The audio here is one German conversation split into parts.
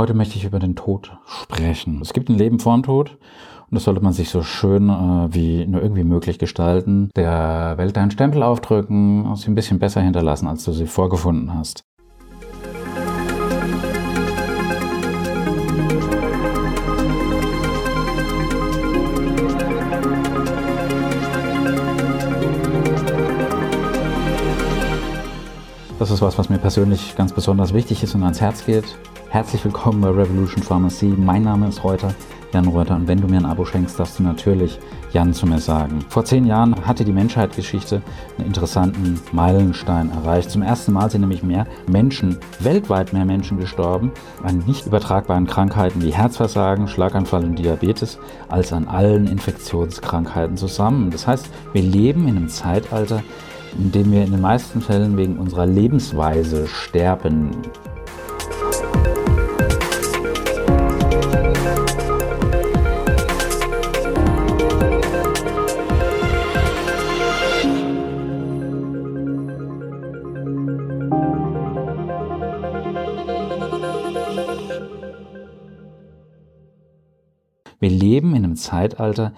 Heute möchte ich über den Tod sprechen. Es gibt ein Leben vor dem Tod und das sollte man sich so schön äh, wie nur irgendwie möglich gestalten. Der Welt deinen Stempel aufdrücken und sie ein bisschen besser hinterlassen, als du sie vorgefunden hast. Das ist was, was mir persönlich ganz besonders wichtig ist und ans Herz geht. Herzlich willkommen bei Revolution Pharmacy. Mein Name ist Reuter, Jan Reuter. Und wenn du mir ein Abo schenkst, darfst du natürlich Jan zu mir sagen. Vor zehn Jahren hatte die Menschheitsgeschichte einen interessanten Meilenstein erreicht. Zum ersten Mal sind nämlich mehr Menschen, weltweit mehr Menschen gestorben an nicht übertragbaren Krankheiten wie Herzversagen, Schlaganfall und Diabetes als an allen Infektionskrankheiten zusammen. Das heißt, wir leben in einem Zeitalter, in dem wir in den meisten Fällen wegen unserer Lebensweise sterben. Wir leben in einem Zeitalter,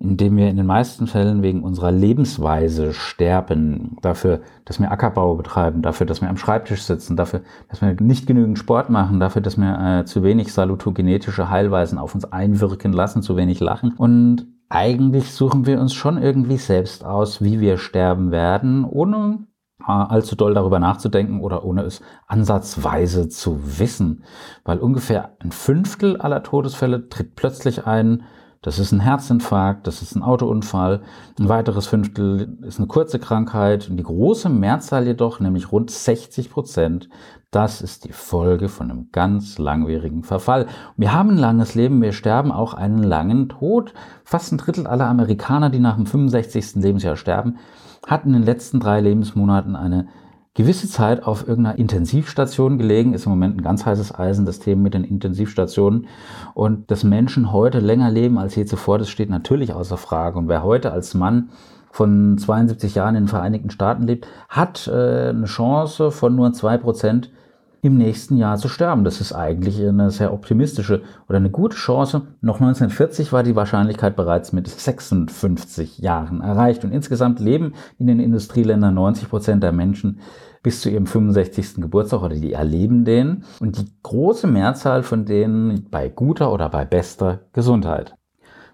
in dem wir in den meisten Fällen wegen unserer Lebensweise sterben. Dafür, dass wir Ackerbau betreiben, dafür, dass wir am Schreibtisch sitzen, dafür, dass wir nicht genügend Sport machen, dafür, dass wir äh, zu wenig salutogenetische Heilweisen auf uns einwirken lassen, zu wenig lachen. Und eigentlich suchen wir uns schon irgendwie selbst aus, wie wir sterben werden, ohne allzu doll darüber nachzudenken oder ohne es ansatzweise zu wissen. Weil ungefähr ein Fünftel aller Todesfälle tritt plötzlich ein. Das ist ein Herzinfarkt, das ist ein Autounfall. Ein weiteres Fünftel ist eine kurze Krankheit. Und die große Mehrzahl jedoch, nämlich rund 60 Prozent, das ist die Folge von einem ganz langwierigen Verfall. Wir haben ein langes Leben, wir sterben auch einen langen Tod. Fast ein Drittel aller Amerikaner, die nach dem 65. Lebensjahr sterben, hat in den letzten drei Lebensmonaten eine gewisse Zeit auf irgendeiner Intensivstation gelegen, ist im Moment ein ganz heißes Eisen, das Thema mit den Intensivstationen. Und dass Menschen heute länger leben als je zuvor, das steht natürlich außer Frage. Und wer heute als Mann von 72 Jahren in den Vereinigten Staaten lebt, hat äh, eine Chance von nur zwei Prozent im nächsten Jahr zu sterben. Das ist eigentlich eine sehr optimistische oder eine gute Chance. Noch 1940 war die Wahrscheinlichkeit bereits mit 56 Jahren erreicht. Und insgesamt leben in den Industrieländern 90 Prozent der Menschen bis zu ihrem 65. Geburtstag oder die erleben den. Und die große Mehrzahl von denen bei guter oder bei bester Gesundheit.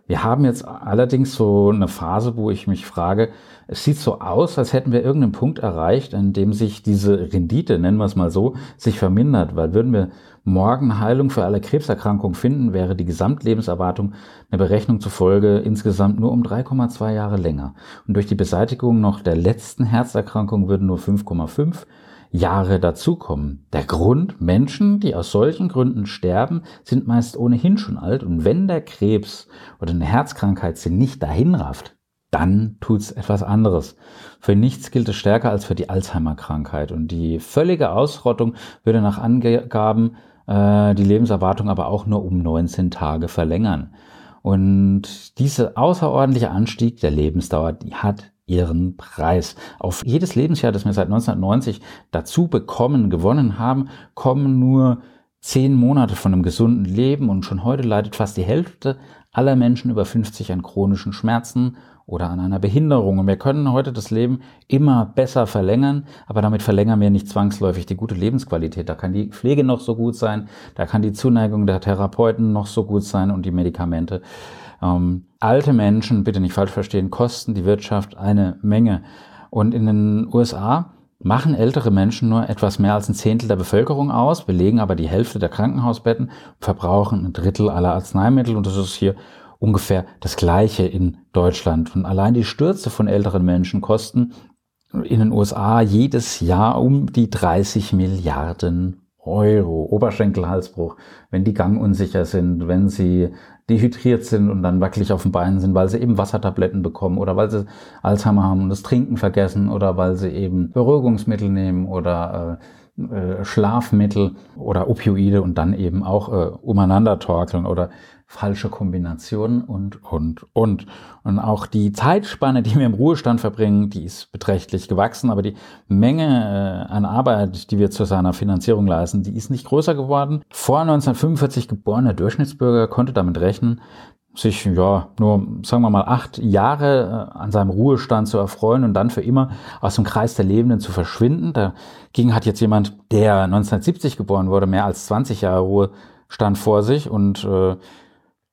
Wir haben jetzt allerdings so eine Phase, wo ich mich frage, es sieht so aus, als hätten wir irgendeinen Punkt erreicht, an dem sich diese Rendite, nennen wir es mal so, sich vermindert, weil würden wir morgen Heilung für alle Krebserkrankungen finden, wäre die Gesamtlebenserwartung eine Berechnung zufolge insgesamt nur um 3,2 Jahre länger. Und durch die Beseitigung noch der letzten Herzerkrankung würden nur 5,5 Jahre dazukommen. Der Grund, Menschen, die aus solchen Gründen sterben, sind meist ohnehin schon alt und wenn der Krebs oder eine Herzkrankheit sie nicht dahin rafft, dann tut's etwas anderes. Für nichts gilt es stärker als für die Alzheimer-Krankheit und die völlige Ausrottung würde nach Angaben äh, die Lebenserwartung aber auch nur um 19 Tage verlängern. Und dieser außerordentliche Anstieg der Lebensdauer, die hat ihren Preis. Auf jedes Lebensjahr, das wir seit 1990 dazu bekommen, gewonnen haben, kommen nur zehn Monate von einem gesunden Leben und schon heute leidet fast die Hälfte aller Menschen über 50 an chronischen Schmerzen oder an einer Behinderung. Und wir können heute das Leben immer besser verlängern, aber damit verlängern wir nicht zwangsläufig die gute Lebensqualität. Da kann die Pflege noch so gut sein, da kann die Zuneigung der Therapeuten noch so gut sein und die Medikamente. Ähm, alte Menschen, bitte nicht falsch verstehen, kosten die Wirtschaft eine Menge. Und in den USA machen ältere Menschen nur etwas mehr als ein Zehntel der Bevölkerung aus, belegen aber die Hälfte der Krankenhausbetten, verbrauchen ein Drittel aller Arzneimittel und das ist hier ungefähr das gleiche in Deutschland. Und allein die Stürze von älteren Menschen kosten in den USA jedes Jahr um die 30 Milliarden Euro. Oberschenkelhalsbruch, wenn die gangunsicher sind, wenn sie dehydriert sind und dann wackelig auf den Beinen sind, weil sie eben Wassertabletten bekommen oder weil sie Alzheimer haben und das Trinken vergessen oder weil sie eben Beruhigungsmittel nehmen oder äh, äh, Schlafmittel oder Opioide und dann eben auch äh, umeinander torkeln oder falsche Kombinationen und, und, und. Und auch die Zeitspanne, die wir im Ruhestand verbringen, die ist beträchtlich gewachsen, aber die Menge äh, an Arbeit, die wir zu seiner Finanzierung leisten, die ist nicht größer geworden. Vor 1945 geborener Durchschnittsbürger konnte damit rechnen, sich ja nur, sagen wir mal, acht Jahre äh, an seinem Ruhestand zu erfreuen und dann für immer aus dem Kreis der Lebenden zu verschwinden. Dagegen hat jetzt jemand, der 1970 geboren wurde, mehr als 20 Jahre Ruhestand vor sich und äh,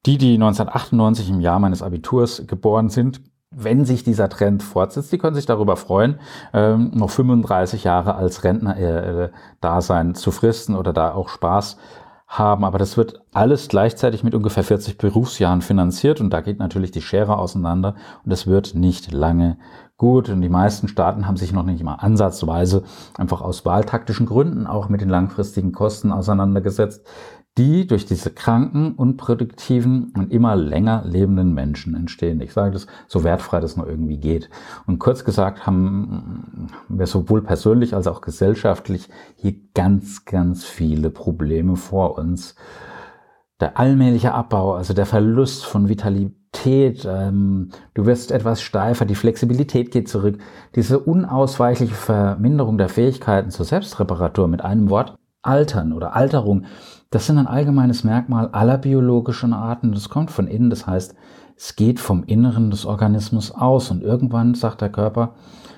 die, die 1998 im Jahr meines Abiturs geboren sind, wenn sich dieser Trend fortsetzt, die können sich darüber freuen, ähm, noch 35 Jahre als Rentner äh, sein zu fristen oder da auch Spaß haben. Aber das wird alles gleichzeitig mit ungefähr 40 Berufsjahren finanziert und da geht natürlich die Schere auseinander und es wird nicht lange gut. Und die meisten Staaten haben sich noch nicht mal ansatzweise einfach aus wahltaktischen Gründen auch mit den langfristigen Kosten auseinandergesetzt, die durch diese kranken, unproduktiven und immer länger lebenden Menschen entstehen. Ich sage das so wertfrei das nur irgendwie geht. Und kurz gesagt haben wir sowohl persönlich als auch gesellschaftlich hier ganz, ganz viele Probleme vor uns. Der allmähliche Abbau, also der Verlust von Vitalität, ähm, du wirst etwas steifer, die Flexibilität geht zurück, diese unausweichliche Verminderung der Fähigkeiten zur Selbstreparatur mit einem Wort, Altern oder Alterung das sind ein allgemeines Merkmal aller biologischen Arten. Das kommt von innen. Das heißt, es geht vom Inneren des Organismus aus. Und irgendwann sagt der Körper,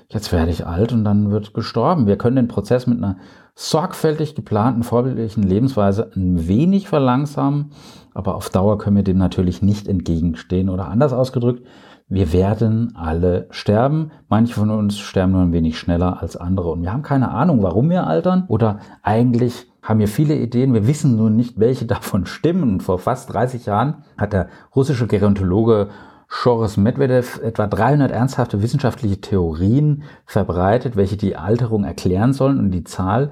jetzt werde ich alt und dann wird gestorben. Wir können den Prozess mit einer sorgfältig geplanten, vorbildlichen Lebensweise ein wenig verlangsamen. Aber auf Dauer können wir dem natürlich nicht entgegenstehen. Oder anders ausgedrückt, wir werden alle sterben. Manche von uns sterben nur ein wenig schneller als andere. Und wir haben keine Ahnung, warum wir altern. Oder eigentlich haben wir viele Ideen. Wir wissen nur nicht, welche davon stimmen. Und vor fast 30 Jahren hat der russische Gerontologe Shoris Medvedev etwa 300 ernsthafte wissenschaftliche Theorien verbreitet, welche die Alterung erklären sollen. Und die Zahl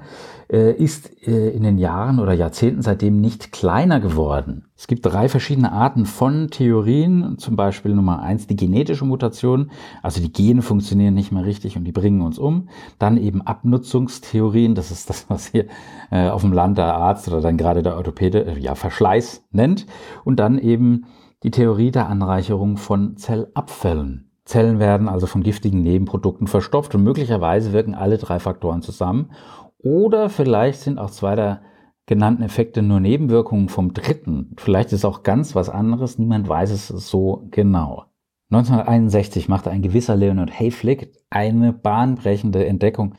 äh, ist äh, in den Jahren oder Jahrzehnten seitdem nicht kleiner geworden. Es gibt drei verschiedene Arten von Theorien. Zum Beispiel Nummer eins die genetische Mutation. Also die Gene funktionieren nicht mehr richtig und die bringen uns um. Dann eben Abnutzungstheorien. Das ist das, was hier äh, auf dem Land der Arzt oder dann gerade der Orthopäde äh, ja Verschleiß nennt. Und dann eben die Theorie der Anreicherung von Zellabfällen. Zellen werden also von giftigen Nebenprodukten verstopft und möglicherweise wirken alle drei Faktoren zusammen. Oder vielleicht sind auch zwei der genannten Effekte nur Nebenwirkungen vom dritten. Vielleicht ist auch ganz was anderes, niemand weiß es so genau. 1961 machte ein gewisser Leonard Hayflick eine bahnbrechende Entdeckung,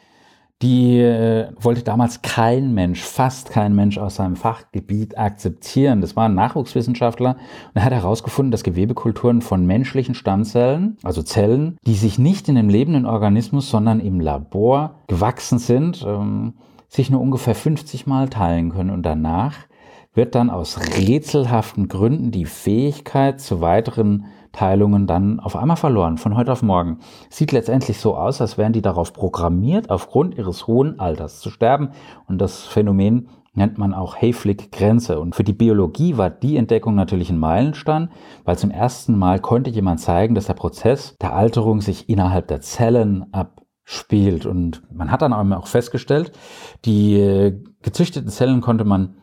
die äh, wollte damals kein Mensch, fast kein Mensch aus seinem Fachgebiet akzeptieren. Das war ein Nachwuchswissenschaftler und er hat herausgefunden, dass Gewebekulturen von menschlichen Stammzellen, also Zellen, die sich nicht in dem lebenden Organismus, sondern im Labor gewachsen sind, ähm, sich nur ungefähr 50 Mal teilen können und danach wird dann aus rätselhaften Gründen die Fähigkeit zu weiteren Teilungen dann auf einmal verloren, von heute auf morgen. Sieht letztendlich so aus, als wären die darauf programmiert, aufgrund ihres hohen Alters zu sterben. Und das Phänomen nennt man auch Hayflick-Grenze. Und für die Biologie war die Entdeckung natürlich ein Meilenstein, weil zum ersten Mal konnte jemand zeigen, dass der Prozess der Alterung sich innerhalb der Zellen abspielt. Und man hat dann auch festgestellt, die äh, gezüchteten Zellen konnte man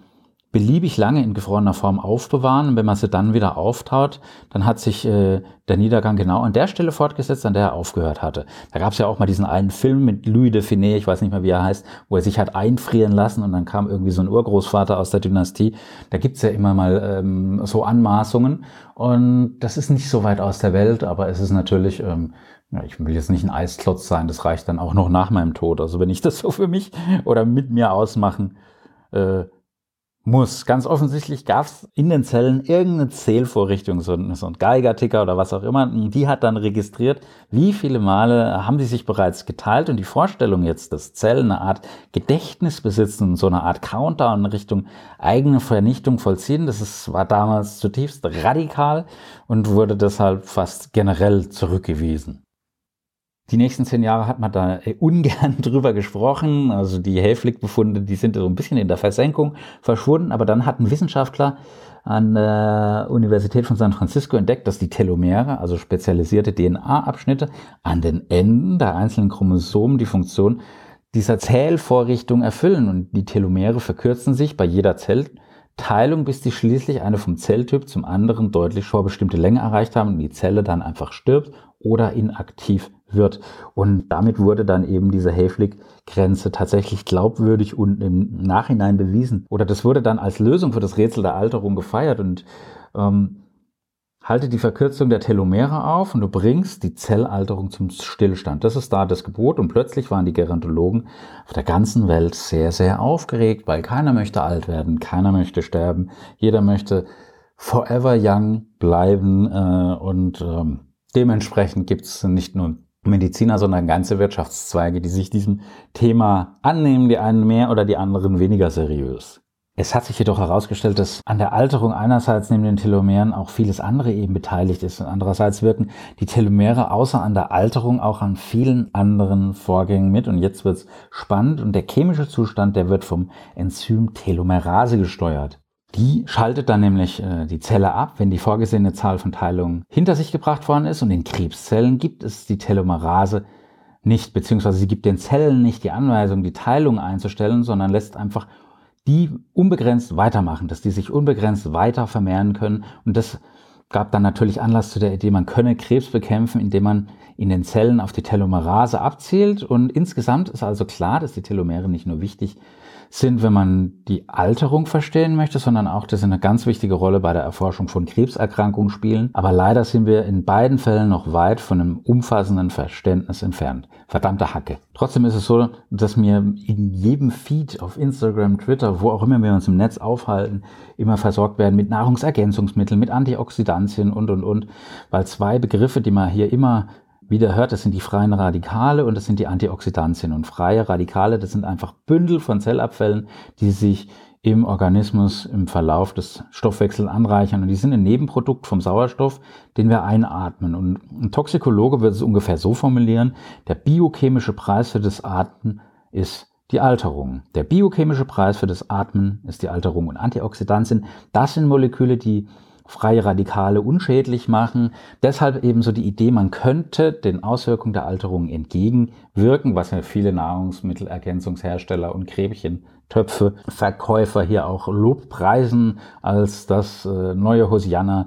beliebig lange in gefrorener Form aufbewahren. Und wenn man sie dann wieder auftaut, dann hat sich äh, der Niedergang genau an der Stelle fortgesetzt, an der er aufgehört hatte. Da gab es ja auch mal diesen einen Film mit Louis de Finet, ich weiß nicht mehr, wie er heißt, wo er sich hat einfrieren lassen und dann kam irgendwie so ein Urgroßvater aus der Dynastie. Da gibt's ja immer mal ähm, so Anmaßungen. Und das ist nicht so weit aus der Welt, aber es ist natürlich... Ähm, ja, ich will jetzt nicht ein Eisklotz sein, das reicht dann auch noch nach meinem Tod. Also wenn ich das so für mich oder mit mir ausmachen äh, muss. Ganz offensichtlich gab es in den Zellen irgendeine Zählvorrichtung, so, so ein Geigerticker oder was auch immer. Die hat dann registriert, wie viele Male haben die sich bereits geteilt. Und die Vorstellung jetzt, dass Zellen eine Art Gedächtnis besitzen so eine Art Countdown in Richtung eigene Vernichtung vollziehen, das ist, war damals zutiefst radikal und wurde deshalb fast generell zurückgewiesen. Die nächsten zehn Jahre hat man da äh, ungern drüber gesprochen. Also die Helflick-Befunde, die sind so ein bisschen in der Versenkung verschwunden. Aber dann hat ein Wissenschaftler an der Universität von San Francisco entdeckt, dass die Telomere, also spezialisierte DNA-Abschnitte, an den Enden der einzelnen Chromosomen die Funktion dieser Zählvorrichtung erfüllen und die Telomere verkürzen sich bei jeder Zellteilung, bis die schließlich eine vom Zelltyp zum anderen deutlich vorbestimmte Länge erreicht haben und die Zelle dann einfach stirbt oder inaktiv wird. Und damit wurde dann eben diese Hayflick-Grenze tatsächlich glaubwürdig und im Nachhinein bewiesen. Oder das wurde dann als Lösung für das Rätsel der Alterung gefeiert und ähm, halte die Verkürzung der Telomere auf und du bringst die Zellalterung zum Stillstand. Das ist da das Gebot und plötzlich waren die Gerontologen auf der ganzen Welt sehr, sehr aufgeregt, weil keiner möchte alt werden, keiner möchte sterben, jeder möchte forever young bleiben äh, und ähm, dementsprechend gibt es nicht nur Mediziner, sondern ganze Wirtschaftszweige, die sich diesem Thema annehmen, die einen mehr oder die anderen weniger seriös. Es hat sich jedoch herausgestellt, dass an der Alterung einerseits neben den Telomeren auch vieles andere eben beteiligt ist und andererseits wirken die Telomere außer an der Alterung auch an vielen anderen Vorgängen mit und jetzt wird's spannend und der chemische Zustand, der wird vom Enzym Telomerase gesteuert. Die schaltet dann nämlich äh, die Zelle ab, wenn die vorgesehene Zahl von Teilungen hinter sich gebracht worden ist. Und in Krebszellen gibt es die Telomerase nicht, beziehungsweise sie gibt den Zellen nicht die Anweisung, die Teilung einzustellen, sondern lässt einfach die unbegrenzt weitermachen, dass die sich unbegrenzt weiter vermehren können. Und das gab dann natürlich Anlass zu der Idee, man könne Krebs bekämpfen, indem man in den Zellen auf die Telomerase abzielt. Und insgesamt ist also klar, dass die Telomere nicht nur wichtig sind, wenn man die Alterung verstehen möchte, sondern auch, dass sie eine ganz wichtige Rolle bei der Erforschung von Krebserkrankungen spielen. Aber leider sind wir in beiden Fällen noch weit von einem umfassenden Verständnis entfernt. Verdammte Hacke. Trotzdem ist es so, dass mir in jedem Feed auf Instagram, Twitter, wo auch immer wir uns im Netz aufhalten, immer versorgt werden mit Nahrungsergänzungsmitteln, mit Antioxidantien und, und, und. Weil zwei Begriffe, die man hier immer wieder hört, das sind die freien Radikale und das sind die Antioxidantien. Und freie Radikale, das sind einfach Bündel von Zellabfällen, die sich im Organismus im Verlauf des Stoffwechsels anreichern. Und die sind ein Nebenprodukt vom Sauerstoff, den wir einatmen. Und ein Toxikologe würde es ungefähr so formulieren, der biochemische Preis für das Atmen ist die Alterung. Der biochemische Preis für das Atmen ist die Alterung. Und Antioxidantien, das sind Moleküle, die freie Radikale unschädlich machen. Deshalb eben so die Idee, man könnte den Auswirkungen der Alterung entgegenwirken, was ja viele Nahrungsmittelergänzungshersteller und Krebchentöpfe, Verkäufer hier auch Lobpreisen als das äh, neue Hosianna.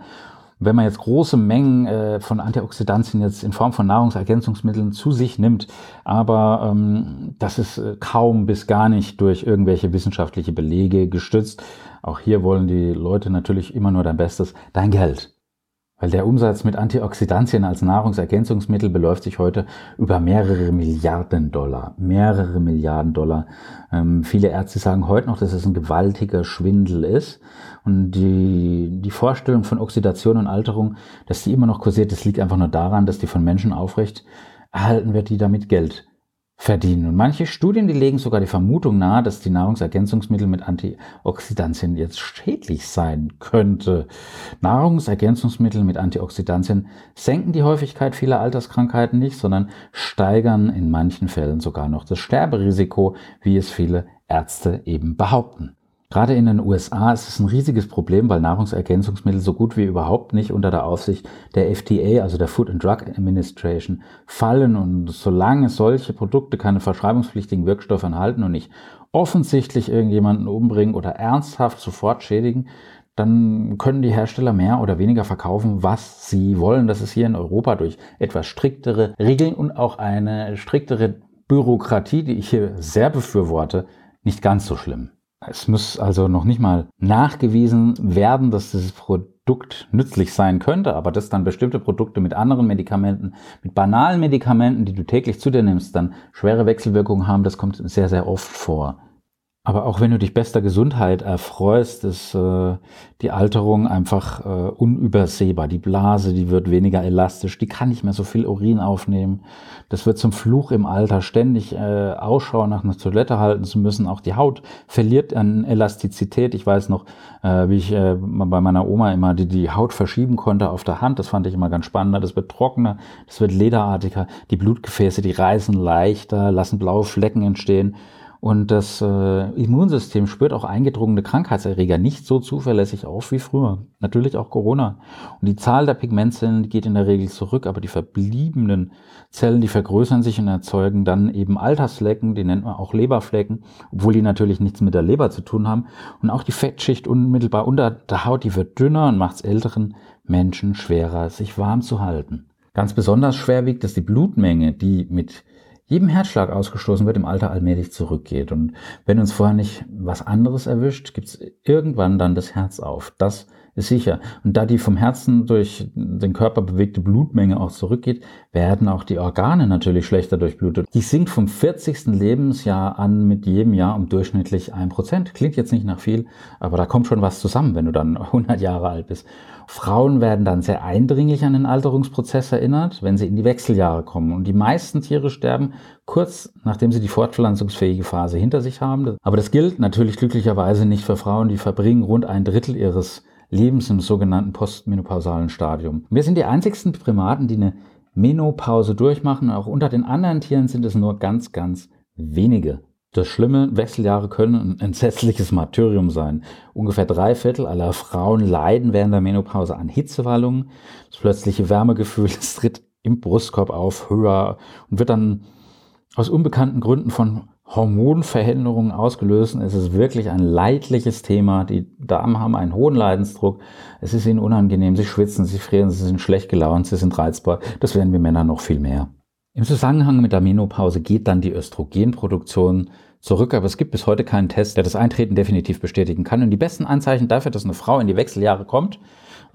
Wenn man jetzt große Mengen äh, von Antioxidantien jetzt in Form von Nahrungsergänzungsmitteln zu sich nimmt, aber ähm, das ist äh, kaum bis gar nicht durch irgendwelche wissenschaftliche Belege gestützt, auch hier wollen die Leute natürlich immer nur dein Bestes, dein Geld. Weil der Umsatz mit Antioxidantien als Nahrungsergänzungsmittel beläuft sich heute über mehrere Milliarden Dollar. Mehrere Milliarden Dollar. Ähm, viele Ärzte sagen heute noch, dass es ein gewaltiger Schwindel ist. Und die, die Vorstellung von Oxidation und Alterung, dass die immer noch kursiert, das liegt einfach nur daran, dass die von Menschen aufrecht erhalten wird, die damit Geld verdienen. Und manche Studien, die legen sogar die Vermutung nahe, dass die Nahrungsergänzungsmittel mit Antioxidantien jetzt schädlich sein könnte. Nahrungsergänzungsmittel mit Antioxidantien senken die Häufigkeit vieler Alterskrankheiten nicht, sondern steigern in manchen Fällen sogar noch das Sterberisiko, wie es viele Ärzte eben behaupten. Gerade in den USA ist es ein riesiges Problem, weil Nahrungsergänzungsmittel so gut wie überhaupt nicht unter der Aufsicht der FDA, also der Food and Drug Administration, fallen. Und solange solche Produkte keine verschreibungspflichtigen Wirkstoffe enthalten und nicht offensichtlich irgendjemanden umbringen oder ernsthaft sofort schädigen, dann können die Hersteller mehr oder weniger verkaufen, was sie wollen. Das ist hier in Europa durch etwas striktere Regeln und auch eine striktere Bürokratie, die ich hier sehr befürworte, nicht ganz so schlimm. Es muss also noch nicht mal nachgewiesen werden, dass dieses Produkt nützlich sein könnte, aber dass dann bestimmte Produkte mit anderen Medikamenten, mit banalen Medikamenten, die du täglich zu dir nimmst, dann schwere Wechselwirkungen haben, das kommt sehr, sehr oft vor. Aber auch wenn du dich bester Gesundheit erfreust, ist äh, die Alterung einfach äh, unübersehbar. Die Blase, die wird weniger elastisch, die kann nicht mehr so viel Urin aufnehmen. Das wird zum Fluch im Alter, ständig äh, Ausschau nach einer Toilette halten zu müssen. Auch die Haut verliert an Elastizität. Ich weiß noch, äh, wie ich äh, bei meiner Oma immer die, die Haut verschieben konnte auf der Hand. Das fand ich immer ganz spannend. Das wird trockener, das wird lederartiger. Die Blutgefäße, die reißen leichter, lassen blaue Flecken entstehen. Und das äh, Immunsystem spürt auch eingedrungene Krankheitserreger nicht so zuverlässig auf wie früher. Natürlich auch Corona. Und die Zahl der Pigmentzellen geht in der Regel zurück, aber die verbliebenen Zellen, die vergrößern sich und erzeugen dann eben Altersflecken, die nennt man auch Leberflecken, obwohl die natürlich nichts mit der Leber zu tun haben. Und auch die Fettschicht unmittelbar unter der Haut, die wird dünner und macht es älteren Menschen schwerer, sich warm zu halten. Ganz besonders schwer wiegt, dass die Blutmenge, die mit jedem Herzschlag ausgestoßen wird, im Alter allmählich zurückgeht. Und wenn uns vorher nicht was anderes erwischt, gibt es irgendwann dann das Herz auf. Das ist sicher. Und da die vom Herzen durch den Körper bewegte Blutmenge auch zurückgeht, werden auch die Organe natürlich schlechter durchblutet. Die sinkt vom 40. Lebensjahr an mit jedem Jahr um durchschnittlich ein Prozent. Klingt jetzt nicht nach viel, aber da kommt schon was zusammen, wenn du dann 100 Jahre alt bist. Frauen werden dann sehr eindringlich an den Alterungsprozess erinnert, wenn sie in die Wechseljahre kommen. Und die meisten Tiere sterben kurz nachdem sie die fortpflanzungsfähige Phase hinter sich haben. Aber das gilt natürlich glücklicherweise nicht für Frauen, die verbringen rund ein Drittel ihres Lebens im sogenannten postmenopausalen Stadium. Wir sind die einzigsten Primaten, die eine Menopause durchmachen. Auch unter den anderen Tieren sind es nur ganz, ganz wenige. Das schlimme Wechseljahre können ein entsetzliches Martyrium sein. Ungefähr drei Viertel aller Frauen leiden während der Menopause an Hitzewallungen. Das plötzliche Wärmegefühl, das tritt im Brustkorb auf, höher und wird dann aus unbekannten Gründen von Hormonveränderungen ausgelöst. Es ist wirklich ein leidliches Thema. Die Damen haben einen hohen Leidensdruck. Es ist ihnen unangenehm. Sie schwitzen, sie frieren, sie sind schlecht gelaunt, sie sind reizbar. Das werden wir Männer noch viel mehr. Im Zusammenhang mit der Menopause geht dann die Östrogenproduktion zurück, aber es gibt bis heute keinen Test, der das Eintreten definitiv bestätigen kann. Und die besten Anzeichen dafür, dass eine Frau in die Wechseljahre kommt,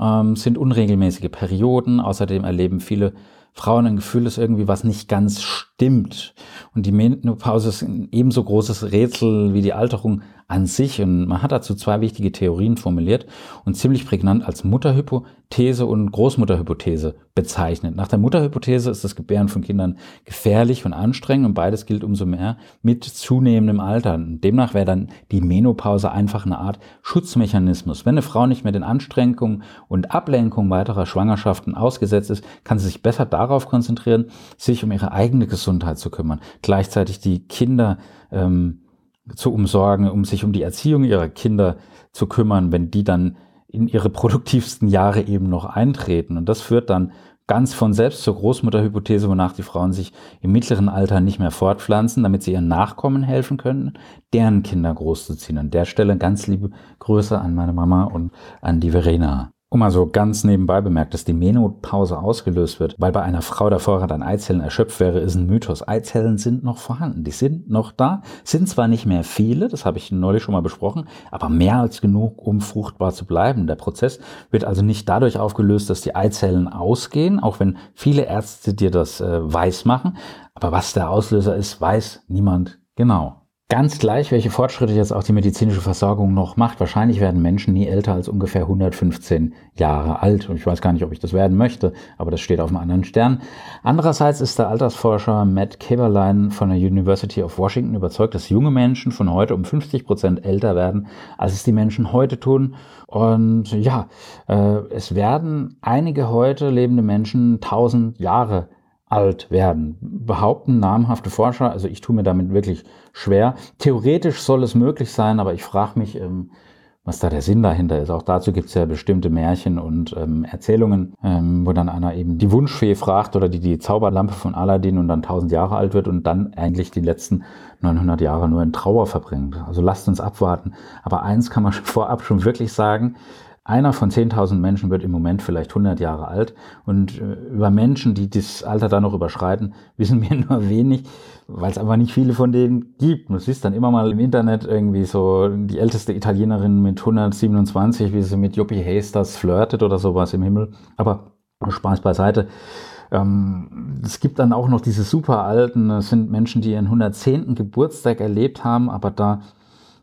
ähm, sind unregelmäßige Perioden. Außerdem erleben viele Frauen ein Gefühl, dass irgendwie was nicht ganz stimmt. Und die Menopause ist ein ebenso großes Rätsel wie die Alterung an sich. Und man hat dazu zwei wichtige Theorien formuliert und ziemlich prägnant als Mutterhypothese und Großmutterhypothese bezeichnet. Nach der Mutterhypothese ist das Gebären von Kindern gefährlich und anstrengend und beides gilt umso mehr mit zunehmendem Alter. Demnach wäre dann die Menopause einfach eine Art Schutzmechanismus. Wenn eine Frau nicht mehr den Anstrengungen und Ablenkungen weiterer Schwangerschaften ausgesetzt ist, kann sie sich besser darauf konzentrieren, sich um ihre eigene Gesundheit zu kümmern. Gleichzeitig die Kinder ähm, zu umsorgen, um sich um die Erziehung ihrer Kinder zu kümmern, wenn die dann in ihre produktivsten Jahre eben noch eintreten. Und das führt dann ganz von selbst zur Großmutterhypothese, wonach die Frauen sich im mittleren Alter nicht mehr fortpflanzen, damit sie ihren Nachkommen helfen können, deren Kinder großzuziehen. An der Stelle ganz liebe Grüße an meine Mama und an die Verena. Um mal so ganz nebenbei bemerkt, dass die Menopause ausgelöst wird, weil bei einer Frau der Vorrat an Eizellen erschöpft wäre, ist ein Mythos. Eizellen sind noch vorhanden, die sind noch da, sind zwar nicht mehr viele, das habe ich neulich schon mal besprochen, aber mehr als genug, um fruchtbar zu bleiben. Der Prozess wird also nicht dadurch aufgelöst, dass die Eizellen ausgehen, auch wenn viele Ärzte dir das äh, weiß machen. Aber was der Auslöser ist, weiß niemand genau. Ganz gleich, welche Fortschritte jetzt auch die medizinische Versorgung noch macht. Wahrscheinlich werden Menschen nie älter als ungefähr 115 Jahre alt. Und ich weiß gar nicht, ob ich das werden möchte, aber das steht auf einem anderen Stern. Andererseits ist der Altersforscher Matt Keberlein von der University of Washington überzeugt, dass junge Menschen von heute um 50 Prozent älter werden, als es die Menschen heute tun. Und ja, äh, es werden einige heute lebende Menschen 1000 Jahre alt werden. Behaupten namhafte Forscher, also ich tue mir damit wirklich schwer. Theoretisch soll es möglich sein, aber ich frage mich, ähm, was da der Sinn dahinter ist. Auch dazu gibt es ja bestimmte Märchen und ähm, Erzählungen, ähm, wo dann einer eben die Wunschfee fragt oder die, die Zauberlampe von Aladdin und dann 1000 Jahre alt wird und dann eigentlich die letzten 900 Jahre nur in Trauer verbringt. Also lasst uns abwarten. Aber eins kann man vorab schon wirklich sagen, einer von 10.000 Menschen wird im Moment vielleicht 100 Jahre alt und äh, über Menschen, die das Alter dann noch überschreiten, wissen wir nur wenig, weil es einfach nicht viele von denen gibt. Du siehst dann immer mal im Internet irgendwie so die älteste Italienerin mit 127, wie sie mit Joppie Hasters flirtet oder sowas im Himmel. Aber Spaß beiseite. Ähm, es gibt dann auch noch diese super alten, das sind Menschen, die ihren 110. Geburtstag erlebt haben, aber da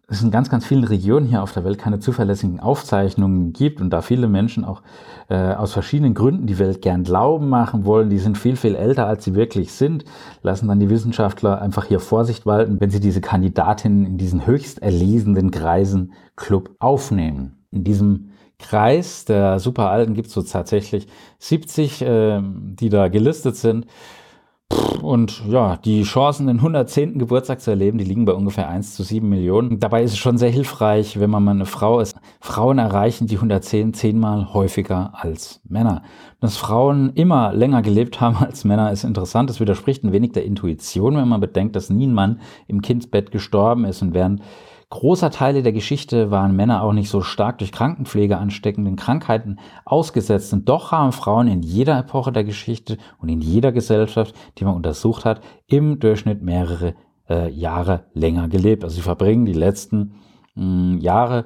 es in ganz, ganz vielen Regionen hier auf der Welt keine zuverlässigen Aufzeichnungen gibt und da viele Menschen auch äh, aus verschiedenen Gründen die Welt gern glauben machen wollen, die sind viel, viel älter, als sie wirklich sind, lassen dann die Wissenschaftler einfach hier Vorsicht walten, wenn sie diese Kandidatin in diesen höchst erlesenen Kreisen Club aufnehmen. In diesem Kreis der Superalten gibt es so tatsächlich 70, äh, die da gelistet sind. Und ja, die Chancen, den 110. Geburtstag zu erleben, die liegen bei ungefähr 1 zu 7 Millionen. Dabei ist es schon sehr hilfreich, wenn man mal eine Frau ist. Frauen erreichen die 110 zehnmal häufiger als Männer. Dass Frauen immer länger gelebt haben als Männer ist interessant. Das widerspricht ein wenig der Intuition, wenn man bedenkt, dass nie ein Mann im Kindsbett gestorben ist und während großer Teile der Geschichte waren Männer auch nicht so stark durch Krankenpflege ansteckenden Krankheiten ausgesetzt. Und doch haben Frauen in jeder Epoche der Geschichte und in jeder Gesellschaft, die man untersucht hat, im Durchschnitt mehrere äh, Jahre länger gelebt. Also sie verbringen die letzten mh, hm, Jahre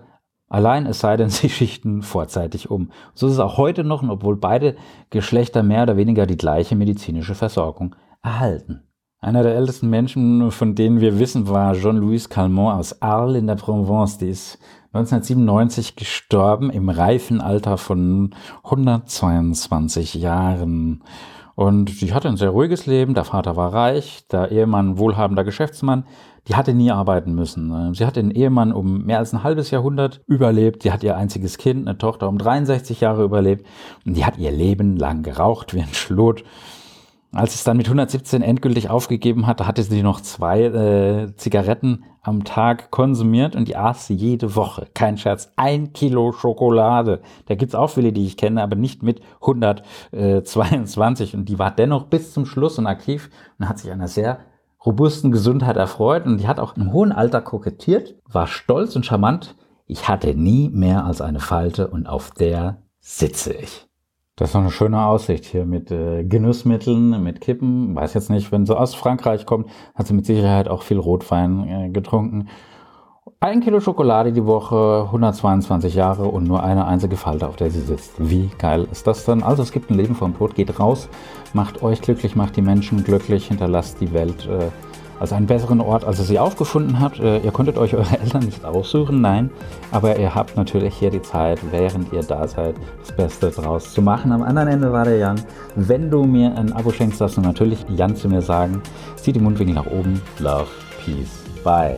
Allein es sei denn, sie schichten vorzeitig um. So ist es auch heute noch, obwohl beide Geschlechter mehr oder weniger die gleiche medizinische Versorgung erhalten. Einer der ältesten Menschen, von denen wir wissen, war Jean-Louis Calment aus Arles in der Provence. Die ist 1997 gestorben im reifen Alter von 122 Jahren. Und sie hatte ein sehr ruhiges Leben. Der Vater war reich, der Ehemann wohlhabender Geschäftsmann. Die hatte nie arbeiten müssen. Sie hat den Ehemann um mehr als ein halbes Jahrhundert überlebt. Sie hat ihr einziges Kind, eine Tochter, um 63 Jahre überlebt. Und die hat ihr Leben lang geraucht wie ein Schlot. Als es dann mit 117 endgültig aufgegeben hat, hatte sie noch zwei äh, Zigaretten am Tag konsumiert und die aß jede Woche. Kein Scherz, ein Kilo Schokolade. Da gibt's auch viele, die ich kenne, aber nicht mit 122. Und die war dennoch bis zum Schluss und aktiv und hat sich einer sehr robusten Gesundheit erfreut. Und die hat auch im hohen Alter kokettiert, war stolz und charmant. Ich hatte nie mehr als eine Falte und auf der sitze ich. Das ist doch eine schöne Aussicht hier mit äh, Genussmitteln, mit Kippen. Weiß jetzt nicht, wenn sie aus Frankreich kommt, hat sie mit Sicherheit auch viel Rotwein äh, getrunken. Ein Kilo Schokolade die Woche, 122 Jahre und nur eine einzige Falte, auf der sie sitzt. Wie geil ist das denn? Also es gibt ein Leben vor dem Tod. Geht raus, macht euch glücklich, macht die Menschen glücklich, hinterlasst die Welt äh, als einen besseren Ort, als ihr sie aufgefunden habt. Äh, ihr konntet euch eure Eltern nicht aussuchen, nein, aber ihr habt natürlich hier die Zeit, während ihr da seid, das Beste draus zu machen. Am anderen Ende war der Jan. Wenn du mir ein Abo schenkst, darfst du natürlich Jan zu mir sagen. Zieh die Mundwinkel nach oben. Love, Peace, Bye.